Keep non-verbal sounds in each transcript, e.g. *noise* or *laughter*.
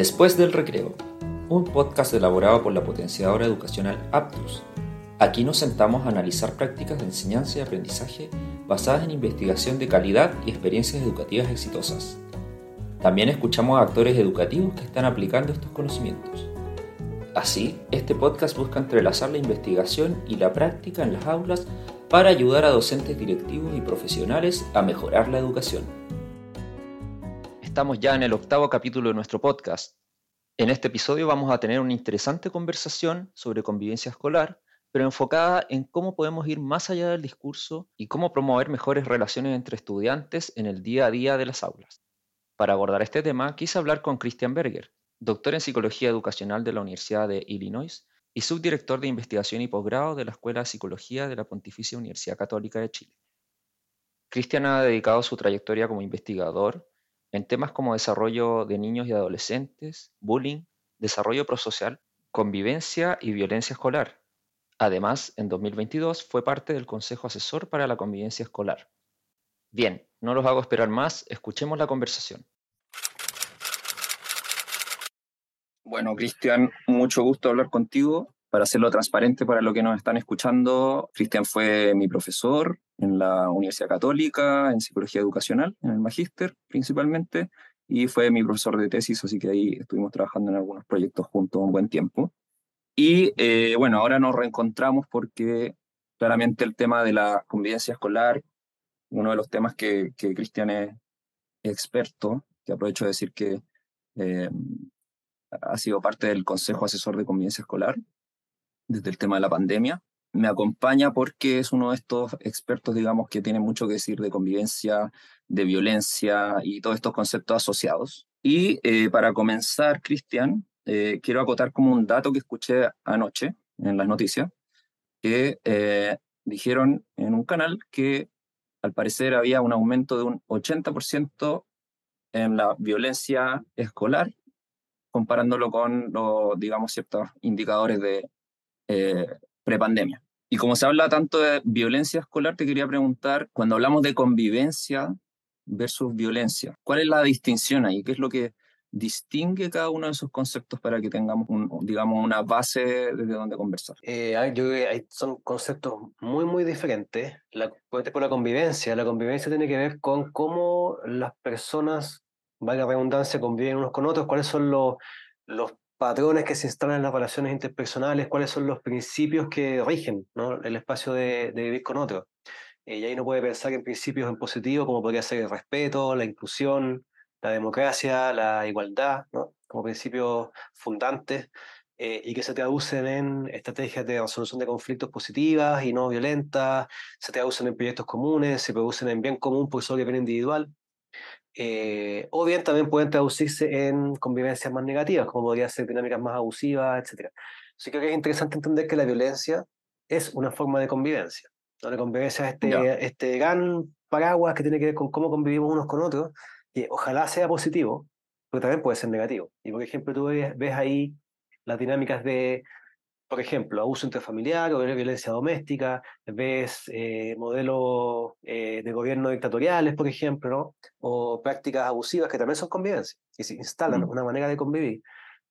Después del recreo, un podcast elaborado por la potenciadora educacional Aptus. Aquí nos sentamos a analizar prácticas de enseñanza y aprendizaje basadas en investigación de calidad y experiencias educativas exitosas. También escuchamos a actores educativos que están aplicando estos conocimientos. Así, este podcast busca entrelazar la investigación y la práctica en las aulas para ayudar a docentes directivos y profesionales a mejorar la educación. Estamos ya en el octavo capítulo de nuestro podcast. En este episodio vamos a tener una interesante conversación sobre convivencia escolar, pero enfocada en cómo podemos ir más allá del discurso y cómo promover mejores relaciones entre estudiantes en el día a día de las aulas. Para abordar este tema, quise hablar con Christian Berger, doctor en Psicología Educacional de la Universidad de Illinois y subdirector de investigación y posgrado de la Escuela de Psicología de la Pontificia Universidad Católica de Chile. Christian ha dedicado su trayectoria como investigador en temas como desarrollo de niños y adolescentes, bullying, desarrollo prosocial, convivencia y violencia escolar. Además, en 2022 fue parte del Consejo Asesor para la Convivencia Escolar. Bien, no los hago esperar más, escuchemos la conversación. Bueno, Cristian, mucho gusto hablar contigo. Para hacerlo transparente para los que nos están escuchando, Cristian fue mi profesor en la Universidad Católica, en Psicología Educacional, en el Magíster principalmente, y fue mi profesor de tesis, así que ahí estuvimos trabajando en algunos proyectos juntos un buen tiempo. Y eh, bueno, ahora nos reencontramos porque claramente el tema de la convivencia escolar, uno de los temas que, que Cristian es experto, que aprovecho de decir que eh, ha sido parte del Consejo Asesor de Convivencia Escolar desde el tema de la pandemia. Me acompaña porque es uno de estos expertos, digamos, que tiene mucho que decir de convivencia, de violencia y todos estos conceptos asociados. Y eh, para comenzar, Cristian, eh, quiero acotar como un dato que escuché anoche en las noticias, que eh, dijeron en un canal que al parecer había un aumento de un 80% en la violencia escolar comparándolo con los, digamos, ciertos indicadores de eh, prepandemia. Y como se habla tanto de violencia escolar, te quería preguntar, cuando hablamos de convivencia versus violencia, ¿cuál es la distinción ahí? ¿Qué es lo que distingue cada uno de esos conceptos para que tengamos, digamos, una base desde donde conversar? Eh, yo creo que son conceptos muy, muy diferentes. Por la convivencia, la convivencia tiene que ver con cómo las personas valga redundancia, conviven unos con otros, cuáles son los, los patrones que se instalan en las relaciones interpersonales, cuáles son los principios que rigen ¿no? el espacio de, vivir con otros. Eh, y ahí no puede pensar en principios en positivo, como podría ser el respeto, la inclusión, la democracia, la igualdad, ¿no? como principios fundantes, eh, y que se traducen en estrategias de resolución de conflictos positivas y no violentas, se traducen en proyectos comunes, se producen en bien común por sobre bien individual. Eh, o bien también pueden traducirse en convivencias más negativas, como podría ser dinámicas más abusivas, etc. Así que creo que es interesante entender que la violencia es una forma de convivencia. La convivencia es este, este gran paraguas que tiene que ver con cómo convivimos unos con otros, que ojalá sea positivo, pero también puede ser negativo. Y por ejemplo, tú ves ahí las dinámicas de por ejemplo, abuso intrafamiliar o violencia doméstica, ves eh, modelos eh, de gobierno dictatoriales, por ejemplo, ¿no? o prácticas abusivas que también son convivencia, y se instalan una manera de convivir,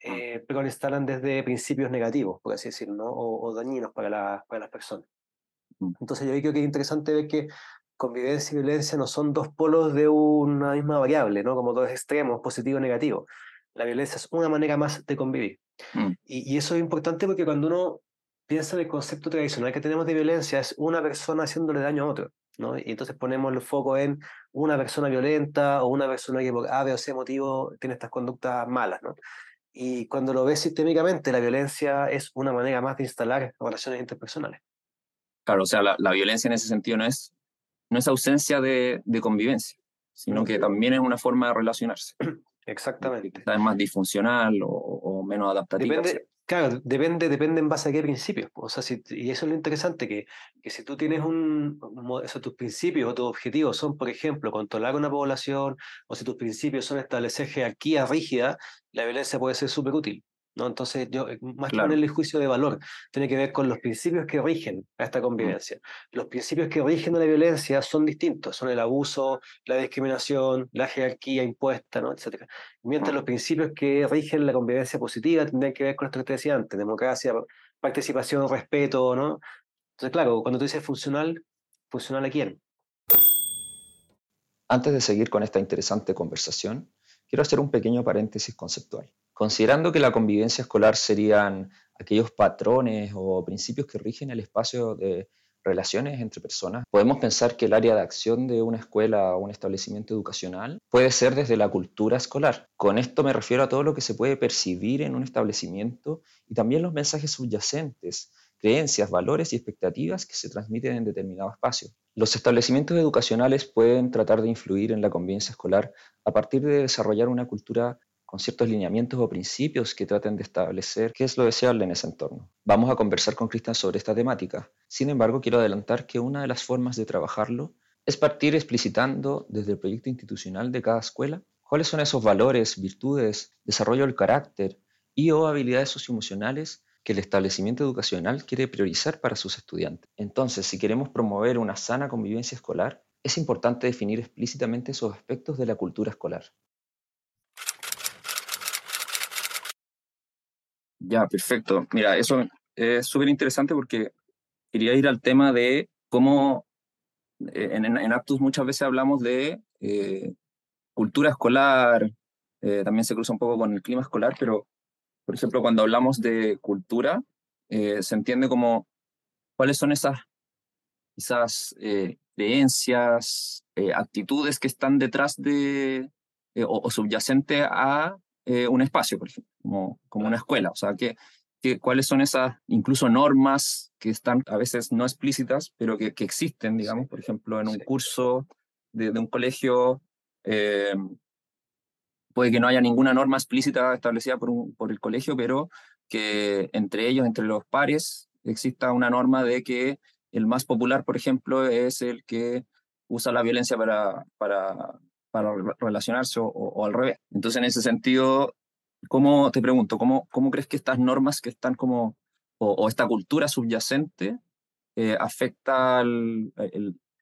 eh, pero lo instalan desde principios negativos, por así decirlo, ¿no? o, dañinos para, la, para las personas. Entonces yo creo que es interesante ver que convivencia y violencia no son dos polos de una misma variable, ¿no? como dos extremos, positivo y negativo. La violencia es una manera más de convivir. Mm. Y, eso es importante porque cuando uno piensa en el concepto tradicional que tenemos de violencia, es una persona haciéndole daño a otro. ¿no? Y entonces ponemos el foco en una persona violenta o una persona que por A, B o C motivo tiene estas conductas malas. ¿no? Y cuando lo ves sistémicamente, la violencia es una manera más de instalar relaciones interpersonales. Claro, o sea, la, la violencia en ese sentido no es, no es ausencia de, de convivencia, sino que también es una forma de relacionarse. *clears throat* Exactamente. Es más disfuncional o, menos adaptativa. Depende, claro, depende, depende en base a qué principios. O sea, si, y eso es lo interesante, que, que si tú tienes un, esos tus principios o tus objetivos son, por ejemplo, controlar una población, o si tus principios son establecer jerarquía rígida, la violencia puede ser súper útil. ¿No? Entonces, yo, eh, más que ponerle juicio de valor, tiene que ver con los principios que rigen a esta convivencia. Los principios que rigen a la violencia son distintos, son el abuso, la discriminación, la jerarquía impuesta, ¿no? etc. Mientras los principios que rigen la convivencia positiva tienen que ver con esto que te decía antes, democracia, participación, respeto, ¿no? Entonces, claro, cuando tú dices funcional, ¿funcional a quién? Antes de seguir con esta interesante conversación, quiero hacer un pequeño paréntesis conceptual. Considerando que la convivencia escolar serían aquellos patrones o principios que rigen el espacio de relaciones entre personas, podemos pensar que el área de acción de una escuela o un establecimiento educacional puede ser desde la cultura escolar. Con esto me refiero a todo lo que se puede percibir en un establecimiento y también los mensajes subyacentes, creencias, valores y expectativas que se transmiten en determinado espacio. Los establecimientos educacionales pueden tratar de influir en la convivencia escolar a partir de desarrollar una cultura con ciertos lineamientos o principios que traten de establecer qué es lo deseable en ese entorno. Vamos a conversar con Cristian sobre esta temática. Sin embargo, quiero adelantar que una de las formas de trabajarlo es partir explicitando desde el proyecto institucional de cada escuela cuáles son esos valores, virtudes, desarrollo del carácter y o habilidades socioemocionales que el establecimiento educacional quiere priorizar para sus estudiantes. Entonces, si queremos promover una sana convivencia escolar, es importante definir explícitamente esos aspectos de la cultura escolar. Ya, perfecto. Mira, eso es súper interesante porque quería ir al tema de cómo eh, en, en, Aptus muchas veces hablamos de eh, cultura escolar, eh, también se cruza un poco con el clima escolar, pero por ejemplo, cuando hablamos de cultura, se entiende como cuáles son esas, esas creencias, actitudes que están detrás de o, o subyacente a eh, un espacio, por ejemplo, como, como una escuela. O sea, que, que, cuáles son esas incluso normas que están a veces no explícitas, pero que, que existen, digamos, por ejemplo, en un curso de, de, un colegio. Eh, puede que no haya ninguna norma explícita establecida por, un, por el colegio, pero que entre ellos, entre los pares, exista una norma de que el más popular, por ejemplo, es el que usa la violencia para, para, para relacionarse o, al revés. Entonces, en ese sentido, ¿cómo te pregunto, cómo, cómo crees que estas normas que están como, o, esta cultura subyacente, eh, afecta el,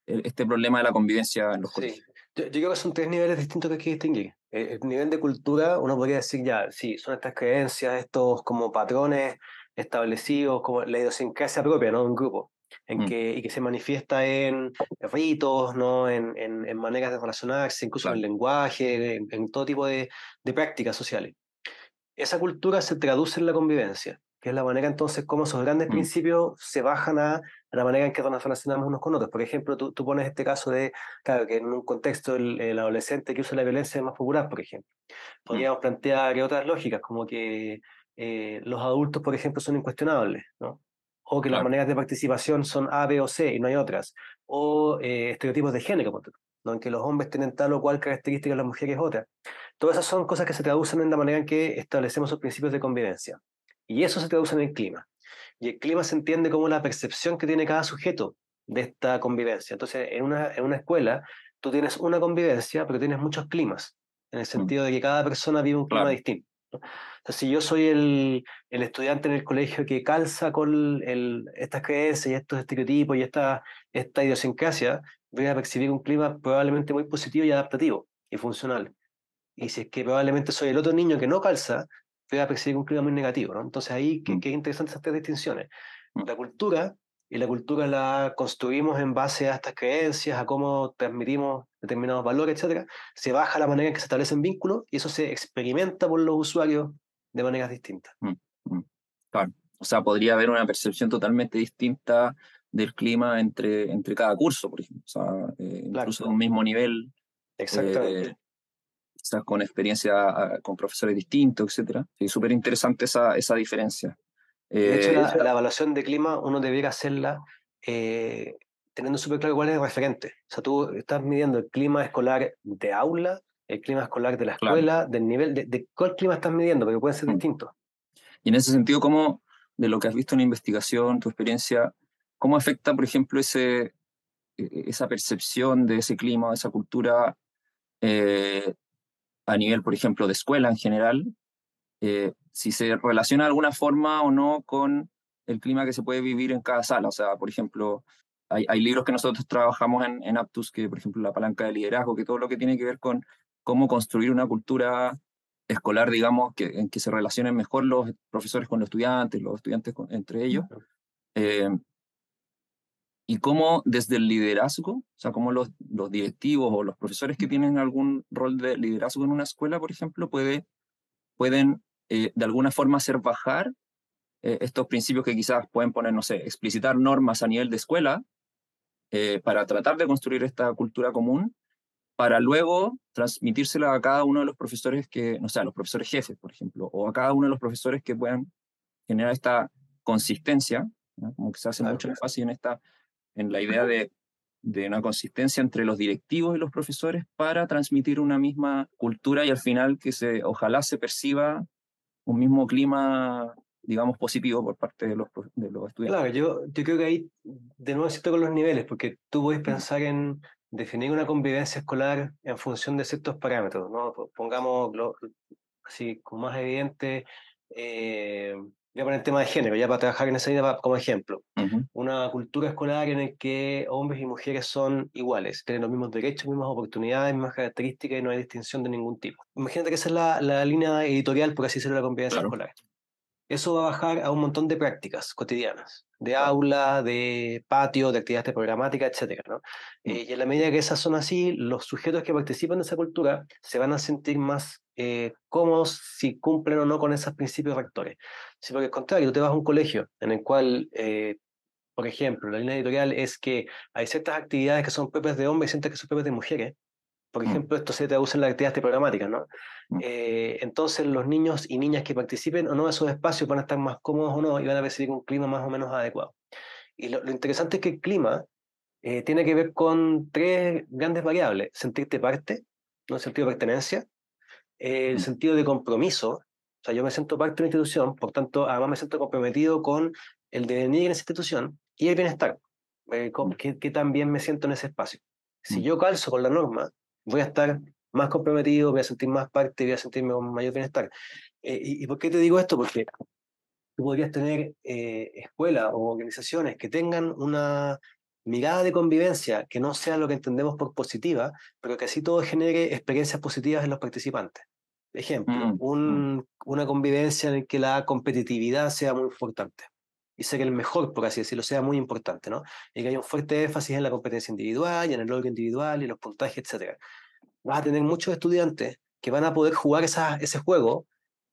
este problema de la convivencia en los colegios? Yo, yo, creo que son tres niveles distintos que hay que distinguir. El, nivel de cultura, uno podría decir ya, sí, son estas creencias, estos como patrones establecidos, como la idiosincrasia propia, ¿no? De un grupo en mm. que, y que se manifiesta en ritos, ¿no? en, en, maneras de relacionarse, incluso en el lenguaje, en, todo tipo de, de, prácticas sociales. Esa cultura se traduce en la convivencia, que es la manera entonces como esos grandes mm. principios se bajan a, la manera en que nos relacionamos unos con otros. Por ejemplo, tú, tú, pones este caso de, claro, que en un contexto el, el, adolescente que usa la violencia es más popular, por ejemplo. Mm. Podríamos plantear otras lógicas, como que eh, los adultos, por ejemplo, son incuestionables, ¿no? O que las maneras de participación son A, B o C y no hay otras, o eh, estereotipos de género, ¿no? en que los hombres tienen tal o cual característica y las mujeres otra. Todas esas son cosas que se traducen en la manera en que establecemos los principios de convivencia. Y eso se traduce en el clima. Y el clima se entiende como la percepción que tiene cada sujeto de esta convivencia. Entonces, en una, en una escuela, tú tienes una convivencia, pero tienes muchos climas, en el mm. sentido de que cada persona vive un clima distinto si yo soy el, el, estudiante en el colegio que calza con el, estas creencias y estos estereotipos y esta, esta idiosincrasia, voy a percibir un clima probablemente muy positivo y adaptativo y funcional. Y si es que probablemente soy el otro niño que no calza, voy a percibir un clima muy negativo. ¿no? Entonces ahí, mm. qué interesantes estas distinciones. Mm. La cultura y la cultura la construimos en base a estas creencias, a cómo transmitimos determinados valores, etc. Se baja la manera en que se establecen vínculos y eso se experimenta por los usuarios de maneras distintas. Mm, mm. claro. O sea, podría haber una percepción totalmente distinta del clima entre, entre cada curso, por ejemplo. O sea, eh, incluso a un mismo nivel. Exactamente. Eh, quizás con experiencia ah, con profesores distintos, etc. Sí, súper interesante esa, esa diferencia. De hecho, la, eh, evaluación de clima uno debería hacerla eh, teniendo súper claro cuál es el referente. O sea, tú estás midiendo el clima escolar de aula, el clima escolar de la escuela, del nivel, de, cuál clima estás midiendo, porque pueden ser mm. distintos. Y en ese sentido, ¿cómo, de lo que has visto en la investigación, tu experiencia, cómo afecta, por ejemplo, ese, e, esa percepción de ese clima, de esa cultura, eh, a nivel, por ejemplo, de escuela en general, eh, si se relaciona de alguna forma o no con el clima que se puede vivir en cada sala. O sea, por ejemplo, hay, hay libros que nosotros trabajamos en, en, Aptus, que por ejemplo la palanca de liderazgo, que todo lo que tiene que ver con cómo construir una cultura escolar, digamos, que, en que se relacionen mejor los profesores con los estudiantes, los estudiantes entre ellos. Eh, y cómo desde el liderazgo, o sea, cómo los, los directivos o los profesores que tienen algún rol de liderazgo en una escuela, por ejemplo, puede, pueden eh, de alguna forma hacer bajar eh, estos principios que quizás pueden poner, no sé, explicitar normas a nivel de escuela eh, para tratar de construir esta cultura común, para luego transmitírsela a cada uno de los profesores que, no sé, a los profesores jefes, por ejemplo, o a cada uno de los profesores que puedan generar esta consistencia, como que se hace mucho énfasis en esta en la idea de, de una consistencia entre los directivos y los profesores para transmitir una misma cultura y al final que se, ojalá se perciba un mismo clima, digamos, positivo por parte de los, de los estudiantes. Claro, yo, yo creo que ahí de nuevo cierto con los niveles, porque tú puedes pensar en definir una convivencia escolar en función de ciertos parámetros, ¿no? Pongamos así como más evidente, eh, voy a poner el tema de género, ya para trabajar en esa idea como ejemplo. Una cultura escolar en la que hombres y mujeres son iguales, tienen los mismos derechos, mismas oportunidades, mismas características y no hay distinción de ningún tipo. Imagínate que esa es la, la línea editorial, por así decirlo, de la convivencia escolar. Eso va a bajar a un montón de prácticas cotidianas, de aula, de patio, de actividades programáticas, etc. ¿no? Mm. Eh, y en la medida que esas son así, los sujetos que participan de esa cultura se van a sentir más eh, cómodos si cumplen o no con esos principios rectores. Si por el contrario, tú te vas a un colegio en el cual, eh, por ejemplo, la línea editorial es que hay ciertas actividades que son propias de hombres y ciertas que son propias de mujeres, por mm. ejemplo, esto se traduce en las actividades programáticas, ¿no? Mm. Eh, entonces los niños y niñas que participen o no en esos espacios van a estar más cómodos o no y van a recibir un clima más o menos adecuado. Y lo, interesante es que el clima eh, tiene que ver con tres grandes variables. Sentirte parte, ¿no? el sentido de pertenencia, el mm. sentido de compromiso, o sea, yo me siento parte de una institución, por tanto, además me siento comprometido con el devenir en esa institución y el bienestar, eh, que, que también me siento en ese espacio. Si yo calzo con la norma, voy a estar más comprometido, voy a sentir más parte, voy a sentirme con mayor bienestar. Eh, y, por qué te digo esto? Porque tú podrías tener eh, escuelas o organizaciones que tengan una mirada de convivencia que no sea lo que entendemos por positiva, pero que así todo genere experiencias positivas en los participantes. Ejemplo, mm, un, mm. una convivencia en la que la competitividad sea muy importante y ser el mejor, por así decirlo, sea muy importante, ¿no? Y que haya un fuerte énfasis en la competencia individual y en el logro individual y los puntajes, etc. Vas a tener muchos estudiantes que van a poder jugar esa, ese juego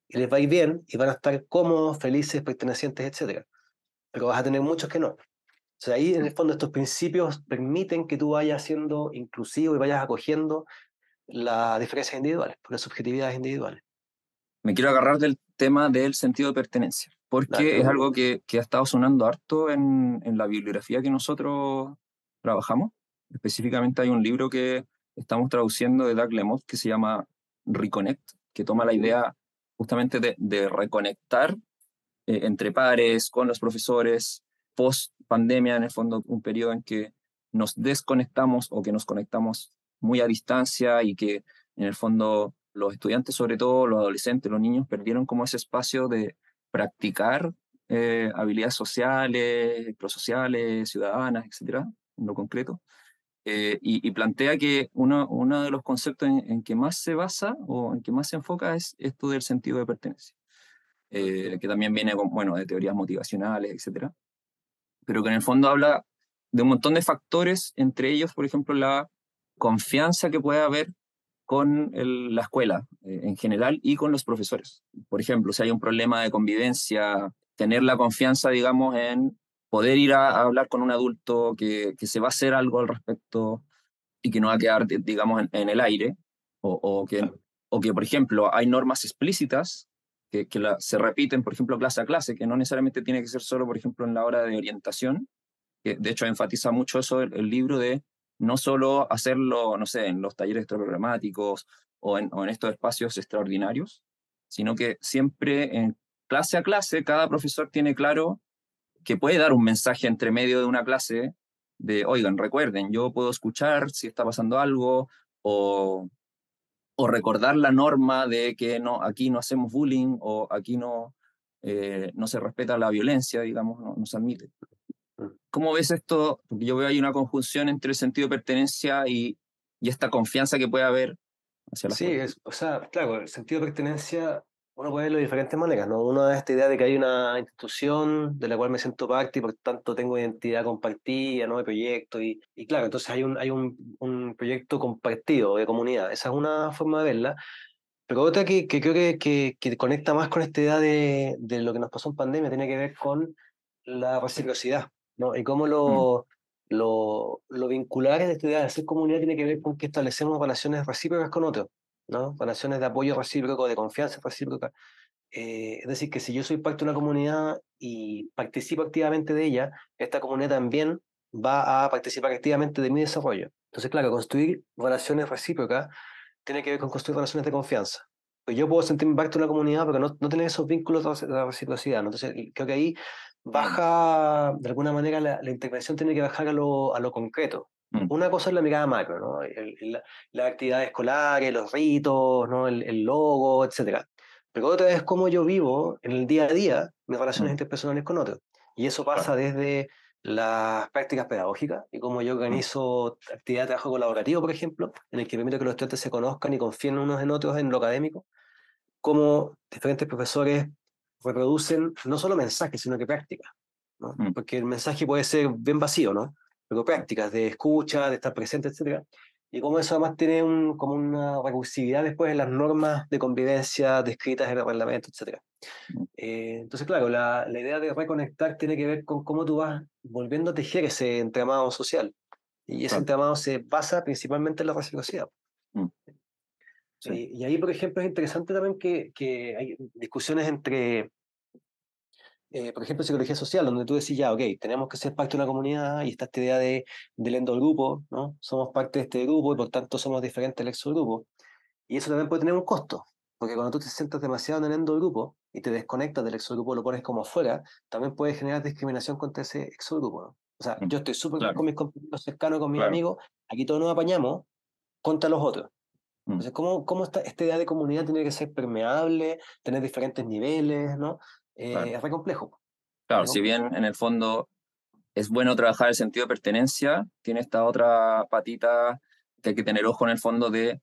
y les va a ir bien y van a estar cómodos, felices, pertenecientes, etc. Pero vas a tener muchos que no. O sea, ahí en el fondo estos principios permiten que tú vayas siendo inclusivo y vayas acogiendo las diferencias individuales, las subjetividades individuales. Me quiero agarrar del tema del sentido de pertenencia porque es algo que, que, ha estado sonando harto en, en, la bibliografía que nosotros trabajamos. Específicamente hay un libro que estamos traduciendo de Doug Lemott que se llama Reconnect, que toma la idea justamente de, de reconectar eh, entre pares, con los profesores, post pandemia, en el fondo un periodo en que nos desconectamos o que nos conectamos muy a distancia y que en el fondo los estudiantes, sobre todo los adolescentes, los niños, perdieron como ese espacio de, practicar eh, habilidades sociales, prosociales, ciudadanas, etcétera, en lo concreto. Eh, y, plantea que uno, de los conceptos en, que más se basa o en que más se enfoca es esto del sentido de pertenencia, eh, que también viene con, bueno, de teorías motivacionales, etcétera, pero que en el fondo habla de un montón de factores, entre ellos, por ejemplo, la confianza que puede haber con la escuela eh, en general y con los profesores. Por ejemplo, si hay un problema de convivencia, tener la confianza, digamos, en poder ir a, hablar con un adulto que, que, se va a hacer algo al respecto y que no va a quedar, digamos, en, el aire, o, o, que, o que, por ejemplo, hay normas explícitas que, que la, se repiten, por ejemplo, clase a clase, que no necesariamente tiene que ser solo, por ejemplo, en la hora de orientación, que de hecho enfatiza mucho eso el libro de no solo hacerlo, no sé, en los talleres programáticos o en, o en estos espacios extraordinarios, sino que siempre en clase a clase cada profesor tiene claro que puede dar un mensaje entre medio de una clase de, oigan, recuerden, yo puedo escuchar si está pasando algo o, o recordar la norma de que no, aquí no hacemos bullying o aquí no, eh, no se respeta la violencia, digamos, no, se admite. Mm. ¿Cómo ves esto? Porque yo veo ahí una conjunción entre el sentido de pertenencia y, y esta confianza que puede haber hacia la Sí, es, o sea, claro, el sentido de pertenencia uno puede verlo de diferentes maneras, ¿no? Uno es esta idea de que hay una institución de la cual me siento parte y por tanto tengo identidad compartida, ¿no? De proyecto y, y claro, entonces hay, un, hay un, un, proyecto compartido de comunidad. Esa es una forma de verla. Pero otra que, que creo que, que, que, conecta más con esta idea de, de, lo que nos pasó en pandemia tiene que ver con la reciprocidad, ¿no? Y cómo lo, mm. lo, lo vincular idea de hacer comunidad tiene que ver con que establecemos relaciones recíprocas con otros. ¿no? Relaciones de apoyo recíproco, de confianza recíproca. Eh, es decir, que si yo soy parte de una comunidad y participo activamente de ella, esta comunidad también va a participar activamente de mi desarrollo. Entonces, claro, construir relaciones recíprocas tiene que ver con construir relaciones de confianza. Pues yo puedo sentirme parte de una comunidad, pero no, no tener esos vínculos de la reciprocidad. Entonces, creo que ahí baja, de alguna manera, la, la intervención tiene que bajar a lo, a lo concreto. Mm. Una cosa es la mirada macro, ¿no? las actividades escolares, los ritos, ¿no? el, logo, etc. Pero otra es cómo yo vivo en el día a día mis relaciones mm. interpersonales con otros. Y eso pasa desde las prácticas pedagógicas y cómo yo mm. organizo actividades de trabajo colaborativo, por ejemplo, en el que permito que los estudiantes se conozcan y confíen unos en otros en lo académico, cómo diferentes profesores reproducen no solo mensajes, sino que prácticas. ¿no? Porque el mensaje puede ser bien vacío, ¿no? pero prácticas de escucha, de estar presente, etc. Y cómo eso además tiene un, como una recursividad después en las normas de convivencia descritas en el reglamento, etc. Mm. Eh, entonces, claro, la, la, idea de reconectar tiene que ver con cómo tú vas volviendo a tejer ese entramado social. Y ese entramado se basa principalmente en la reciprocidad. Mm. Y, y, ahí, por ejemplo, es interesante también que, que hay discusiones entre eh, por ejemplo, psicología social, donde tú decís, ya, ok, tenemos que ser parte de una comunidad y está esta idea de, del endogrupo, ¿no? Somos parte de este grupo y por tanto somos diferentes del exogrupo. Y eso también puede tener un costo, porque cuando tú te sientas demasiado en el endogrupo y te desconectas del exogrupo, lo pones como afuera, también puede generar discriminación contra ese exogrupo, ¿no? O sea, mm, yo estoy súper con mis compañeros cercanos, con mis amigos, aquí todos nos apañamos contra los otros. Mm. Entonces, ¿cómo, cómo está, esta idea de comunidad tiene que ser permeable, tener diferentes niveles, ¿no? eh, es re complejo. Claro, si bien en el fondo es bueno trabajar el sentido de pertenencia, tiene esta otra patita que hay que tener ojo en el fondo de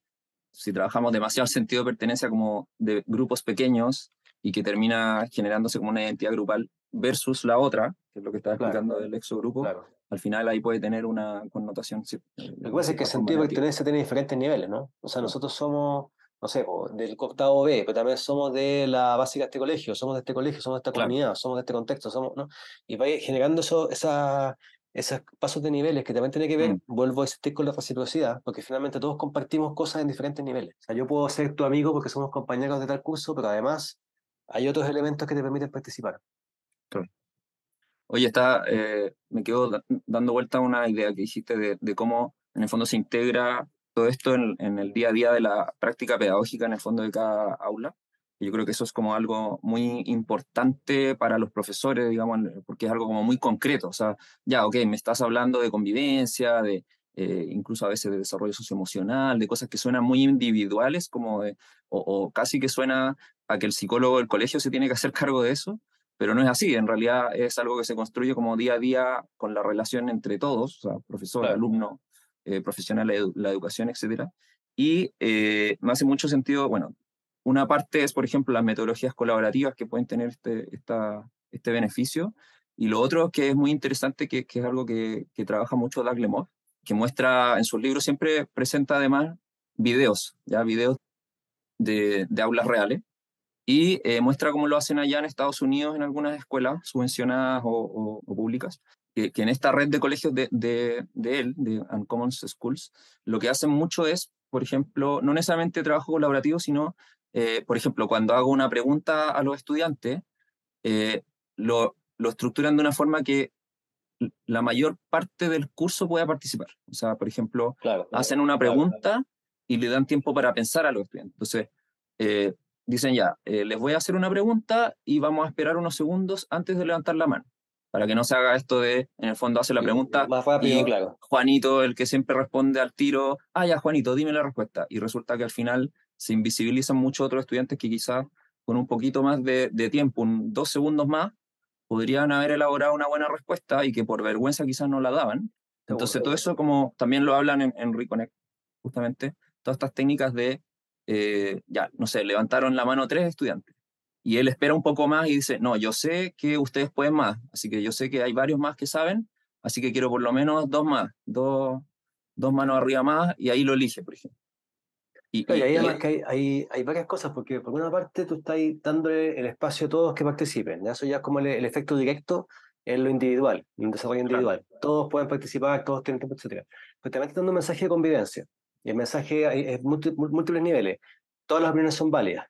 si trabajamos demasiado el sentido de pertenencia como de grupos pequeños y que termina generándose como una identidad grupal versus la otra, que es lo que estaba explicando del exogrupo, claro. Al final ahí puede tener una connotación. Lo que pasa es que el sentido de pertenencia tiene diferentes niveles, ¿no? O sea, nosotros somos no sé, del octavo B, pero también somos de la básica de este colegio, somos de este colegio, somos de esta comunidad, somos de este contexto, somos, ¿no? Y va generando eso, esa, esos pasos de niveles que también tiene que ver, mm. vuelvo a insistir con la reciprocidad, porque finalmente todos compartimos cosas en diferentes niveles. O sea, yo puedo ser tu amigo porque somos compañeros de tal curso, pero además hay otros elementos que te permiten participar. Oye, está, eh, me quedo dando vuelta a una idea que hiciste de, de cómo en el fondo se integra todo esto en, el día a día de la práctica pedagógica en el fondo de cada aula. Y yo creo que eso es como algo muy importante para los profesores, digamos, porque es algo como muy concreto. O sea, ya, ok, me estás hablando de convivencia, de eh, incluso a veces de desarrollo socioemocional, de cosas que suenan muy individuales, como o, o, casi que suena a que el psicólogo del colegio se tiene que hacer cargo de eso, pero no es así. En realidad es algo que se construye como día a día con la relación entre todos, o sea, profesor, alumno, eh, profesional, la, educación, etc. Y eh, me hace mucho sentido, bueno, una parte es, por ejemplo, las metodologías colaborativas que pueden tener este, esta, este beneficio, y lo otro que es muy interesante, que, que es algo que, que trabaja mucho Doug que muestra en sus libros, siempre presenta además videos, ya videos de, de aulas reales, y eh, muestra cómo lo hacen allá en Estados Unidos en algunas escuelas subvencionadas o, o públicas, que, en esta red de colegios de, de, de, él, de Uncommon Schools, lo que hacen mucho es, por ejemplo, no necesariamente trabajo colaborativo, sino, eh, por ejemplo, cuando hago una pregunta a los estudiantes, eh, lo, lo estructuran de una forma que la mayor parte del curso pueda participar. O sea, por ejemplo, hacen una pregunta y le dan tiempo para pensar a los estudiantes. Entonces, eh, dicen ya, les voy a hacer una pregunta y vamos a esperar unos segundos antes de levantar la mano para que no se haga esto de, en el fondo hace la pregunta más rápido, y claro. Juanito, el que siempre responde al tiro, ah, ya Juanito, dime la respuesta. Y resulta que al final se invisibilizan muchos otros estudiantes que quizás con un poquito más de, de tiempo, un, dos segundos más, podrían haber elaborado una buena respuesta y que por vergüenza quizás no la daban. Entonces todo eso como también lo hablan en, en Reconnect, justamente, todas estas técnicas de, eh, ya, no sé, levantaron la mano tres estudiantes y él espera un poco más y dice, no, yo sé que ustedes pueden más, así que yo sé que hay varios más que saben, así que quiero por lo menos dos más, dos, dos manos arriba más y ahí lo elige, por ejemplo. Y, ahí además que hay, hay, varias cosas, porque por una parte tú estás dándole el espacio a todos que participen, ¿ya? eso ya es como el, efecto directo en lo individual, en el desarrollo individual. Todos pueden participar, todos tienen tiempo, etc. Pero también estás dando un mensaje de convivencia, y el mensaje es múltiples niveles. Todas las opiniones son válidas,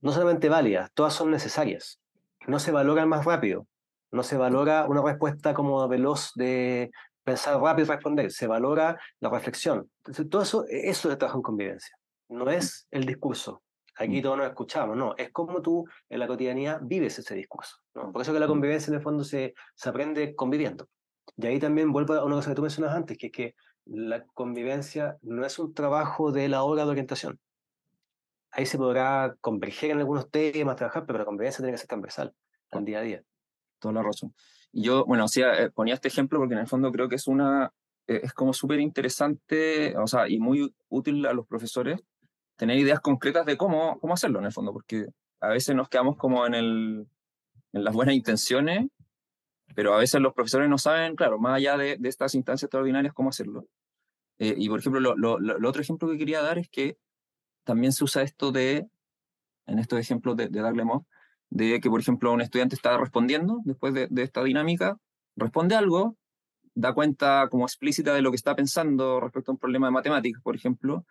no solamente válidas, todas son necesarias. No se valora el más rápido, no se valora una respuesta como veloz de pensar rápido y responder, se valora la reflexión. Entonces, todo eso, eso es trabajo en convivencia no es el discurso. Aquí mm. todos nos escuchamos, no, es como tú en la cotidianidad vives ese discurso. ¿no? Por eso que la mm. convivencia en el fondo se, se aprende conviviendo. Y ahí también vuelvo a una cosa que tú mencionas antes, que es que la convivencia no es un trabajo de la hora de orientación. Ahí se podrá converger en algunos temas, trabajar, pero la convivencia tiene que ser transversal, en día a día. Toda la razón. Yo, bueno, o eh, ponía este ejemplo porque en el fondo creo que es una, eh, es como súper interesante, o sea, y muy útil a los profesores tener ideas concretas de cómo, cómo hacerlo en el fondo, porque a veces nos quedamos como en, el, en las buenas intenciones, pero a veces los profesores no saben, claro, más allá de, de estas instancias extraordinarias, cómo hacerlo. Eh, y por ejemplo, lo, lo, otro ejemplo que quería dar es que también se usa esto de, en estos ejemplos de, de de que, por ejemplo, un estudiante está respondiendo después de, de esta dinámica, responde algo, da cuenta como explícita de lo que está pensando respecto a un problema de matemáticas, por ejemplo,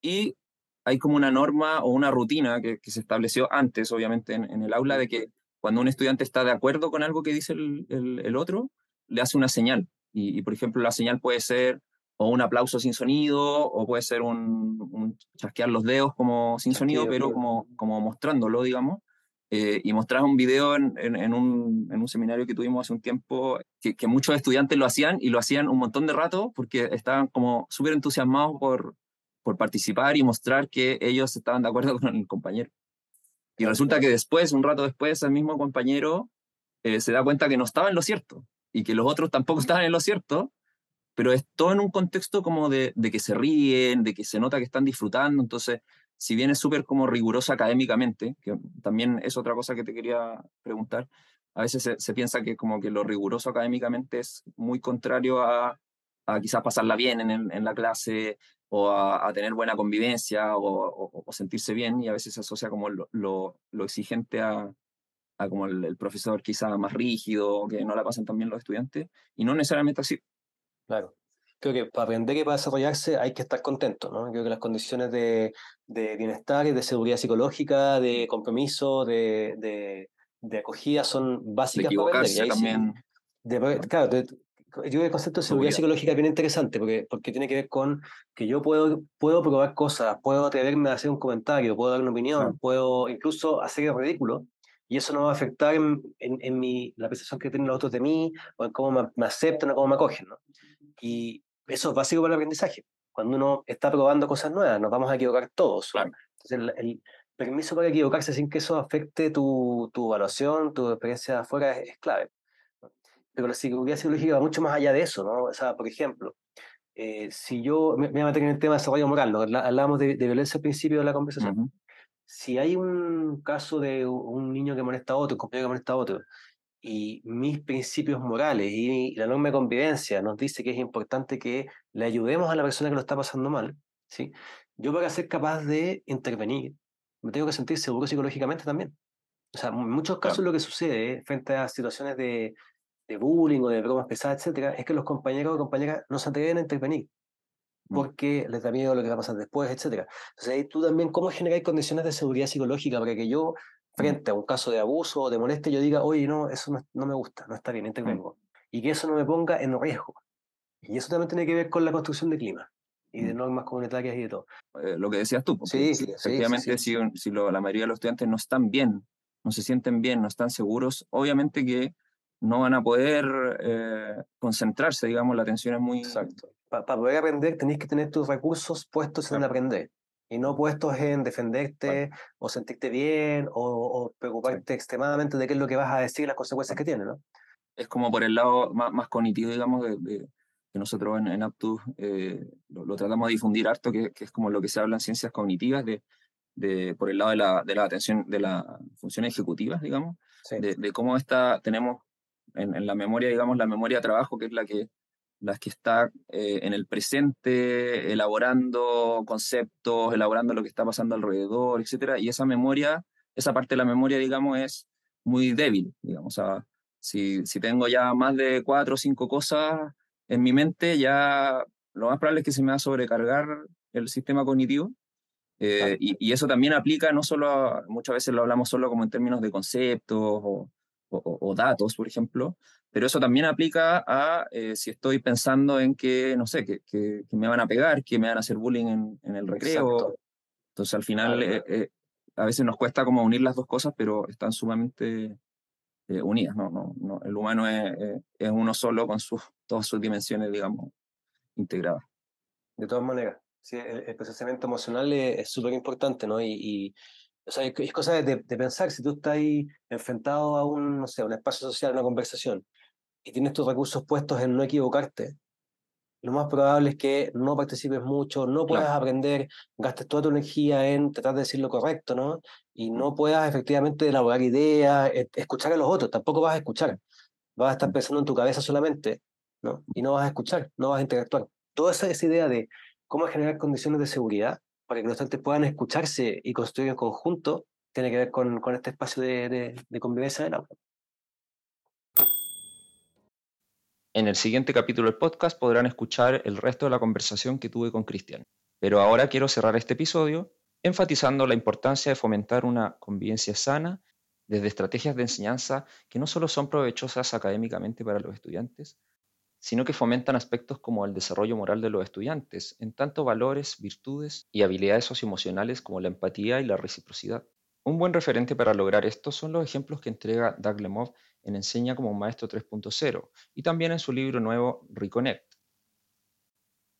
y hay como una norma o una rutina que, se estableció antes, obviamente, en, el aula, de que cuando un estudiante está de acuerdo con algo que dice el, el, otro, le hace una señal. Y, por ejemplo, la señal puede ser o un aplauso sin sonido, o puede ser un, chasquear los dedos como sin sonido, pero como, como mostrándolo, digamos. Eh, y mostrar un video en, en, un, en, un, seminario que tuvimos hace un tiempo, que, que, muchos estudiantes lo hacían y lo hacían un montón de rato porque estaban como súper entusiasmados por, por participar y mostrar que ellos estaban de acuerdo *laughs* con el compañero. Y resulta que después, un rato después, el mismo compañero eh, se da cuenta que no estaba en lo cierto y que los otros tampoco estaban en lo cierto, pero es todo en un contexto como de, de que se ríen, de que se nota que están disfrutando. Entonces, si bien es súper como rigurosa académicamente, que también es otra cosa que te quería preguntar, a veces se, se piensa que como que lo riguroso académicamente es muy contrario a, a quizás pasarla bien en, en la clase, o a, tener buena convivencia o, sentirse bien y a veces se asocia como lo, lo, exigente a, a como el, profesor quizá más rígido, que no la pasan tan bien los estudiantes, y no necesariamente así. Claro. Creo que para aprender y para desarrollarse hay que estar contento, ¿no? Creo que las condiciones de, de bienestar y de seguridad psicológica, de compromiso, de, de, de acogida son básicas de para aprender. también. de, claro, yo creo que el concepto de seguridad psicológica es bien interesante porque, porque tiene que ver con que yo puedo, puedo probar cosas, puedo atreverme a hacer un comentario, puedo dar una opinión, puedo incluso hacer el ridículo y eso no va a afectar en, en, mi, la percepción que tienen los otros de mí o en cómo me, aceptan o cómo me acogen. ¿no? Y eso es básico para el aprendizaje. Cuando uno está probando cosas nuevas, nos vamos a equivocar todos. Entonces, el, permiso para equivocarse sin que eso afecte tu, tu evaluación, tu experiencia afuera es clave pero la seguridad psicológica va mucho más allá de eso, ¿no? O sea, por ejemplo, eh, si yo, me, voy a meter en el tema de desarrollo moral, ¿no? hablábamos de, violencia al principio de la conversación. Si hay un caso de un niño que molesta a otro, un compañero que molesta a otro, y mis principios morales y la norma de convivencia nos dice que es importante que le ayudemos a la persona que lo está pasando mal, ¿sí? Yo para ser capaz de intervenir, me tengo que sentir seguro psicológicamente también. O sea, en muchos casos lo que sucede frente a situaciones de, de bullying o de bromas pesadas, etcétera, es que los compañeros o compañeras no se atreven a intervenir mm. porque les da miedo lo que va a pasar después, etcétera. Entonces ahí tú también, ¿cómo generar condiciones de seguridad psicológica para que yo, mm. frente a un caso de abuso o de molestia, yo diga, oye, no, eso no, me gusta, no está bien, intervengo. Mm. Y que eso no me ponga en riesgo. Y eso también tiene que ver con la construcción de clima y de normas comunitarias y de todo. Eh, lo que decías tú, sí, sí, efectivamente si, si la mayoría de los estudiantes no están bien, no se sienten bien, no están seguros, obviamente que no van a poder eh, concentrarse, digamos, la atención es muy... Exacto. Para poder aprender tenéis que tener tus recursos puestos en aprender. y no puestos en defenderte o sentirte bien o, preocuparte extremadamente de qué es lo que vas a decir y las consecuencias que tiene, ¿no? Es como por el lado más, cognitivo, digamos, de, que nosotros en, en Aptus eh, lo, tratamos de difundir harto, que, es como lo que se habla en ciencias cognitivas, de, de por el lado de la, de la atención, de las funciones ejecutivas, digamos, de, cómo está, tenemos en, en, la memoria, digamos, la memoria de trabajo, que es la que las que está eh, en el presente, elaborando conceptos, elaborando lo que está pasando alrededor, etc. Y esa memoria, esa parte de la memoria, digamos, es muy débil, digamos. O sea, si, si tengo ya más de cuatro o cinco cosas en mi mente, ya lo más probable es que se me va a sobrecargar el sistema cognitivo. Eh, y, y, eso también aplica no solo, a, muchas veces lo hablamos solo como en términos de conceptos o, o, datos, por ejemplo, pero eso también aplica a eh, si estoy pensando en que, no sé, que, que, me van a pegar, que me van a hacer bullying en, en el recreo. Entonces, al final, eh, eh, a veces nos cuesta como unir las dos cosas, pero están sumamente unidas. ¿no? No, no, el humano es, es uno solo con sus, *laughs* todas sus dimensiones, digamos, integradas. De todas maneras, sí, el, procesamiento emocional es súper importante, ¿no? Y, y o sea, es cosa de, de, pensar, si tú estás ahí enfrentado a un, no sé, un espacio social, una conversación, y tienes tus recursos puestos en no equivocarte, lo más probable es que no participes mucho, no puedas aprender, gastes toda tu energía en tratar de decir lo correcto, ¿no? Y no puedas efectivamente elaborar ideas, e, escuchar a los otros, tampoco vas a escuchar. Vas a estar mm. pensando en tu cabeza solamente, ¿no? Y no vas a escuchar, no vas a interactuar. Toda esa, esa idea de cómo generar condiciones de seguridad para que los estudiantes puedan escucharse y construir en conjunto, tiene que ver con, este espacio de, de, de convivencia del aula. En el siguiente capítulo del podcast podrán escuchar el resto de la conversación que tuve con Cristian. Pero ahora quiero cerrar este episodio enfatizando la importancia de fomentar una convivencia sana desde estrategias de enseñanza que no solo son provechosas académicamente para los estudiantes, sino que fomentan aspectos como el desarrollo moral de los estudiantes, en tanto valores, virtudes y habilidades socioemocionales como la empatía y la reciprocidad. Un buen referente para lograr esto son los ejemplos que entrega Doug Lemov en Enseña como Maestro 3.0 y también en su libro nuevo Reconnect.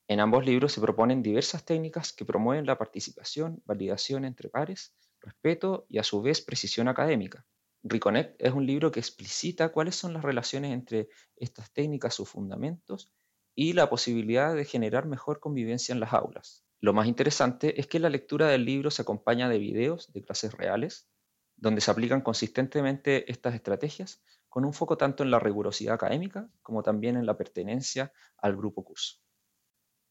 En ambos libros se proponen diversas técnicas que promueven la participación, validación entre pares, respeto y a su vez precisión académica. Reconnect es un libro que explicita cuáles son las relaciones entre estas técnicas, sus fundamentos y la posibilidad de generar mejor convivencia en las aulas. Lo más interesante es que la lectura del libro se acompaña de videos de clases reales, donde se aplican consistentemente estas estrategias, con un foco tanto en la rigurosidad académica como también en la pertenencia al grupo curso.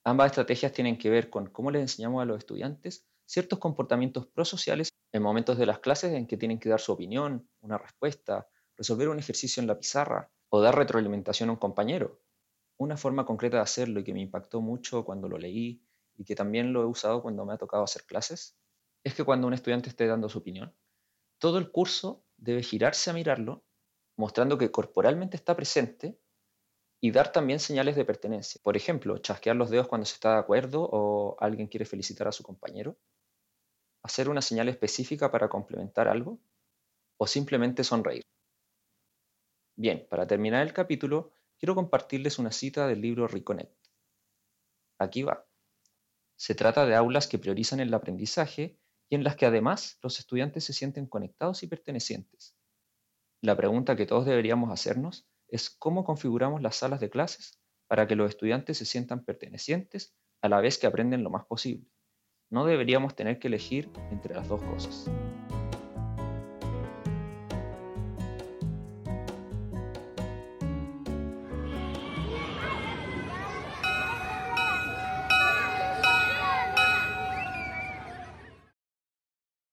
Ambas estrategias tienen que ver con cómo les enseñamos a los estudiantes ciertos comportamientos prosociales en momentos de las clases en que tienen que dar su opinión, una respuesta, resolver un ejercicio en la pizarra o dar retroalimentación a un compañero. Una forma concreta de hacerlo y que me impactó mucho cuando lo leí y que también lo he usado cuando me ha tocado hacer clases, es que cuando un estudiante esté dando su opinión, todo el curso debe girarse a mirarlo, mostrando que corporalmente está presente y dar también señales de pertenencia. Por ejemplo, chasquear los dedos cuando se está de acuerdo o alguien quiere felicitar a su compañero hacer una señal específica para complementar algo o simplemente sonreír. Bien, para terminar el capítulo, quiero compartirles una cita del libro Reconnect. Aquí va. Se trata de aulas que priorizan el aprendizaje y en las que además los estudiantes se sienten conectados y pertenecientes. La pregunta que todos deberíamos hacernos es cómo configuramos las salas de clases para que los estudiantes se sientan pertenecientes a la vez que aprenden lo más posible no deberíamos tener que elegir entre las dos cosas.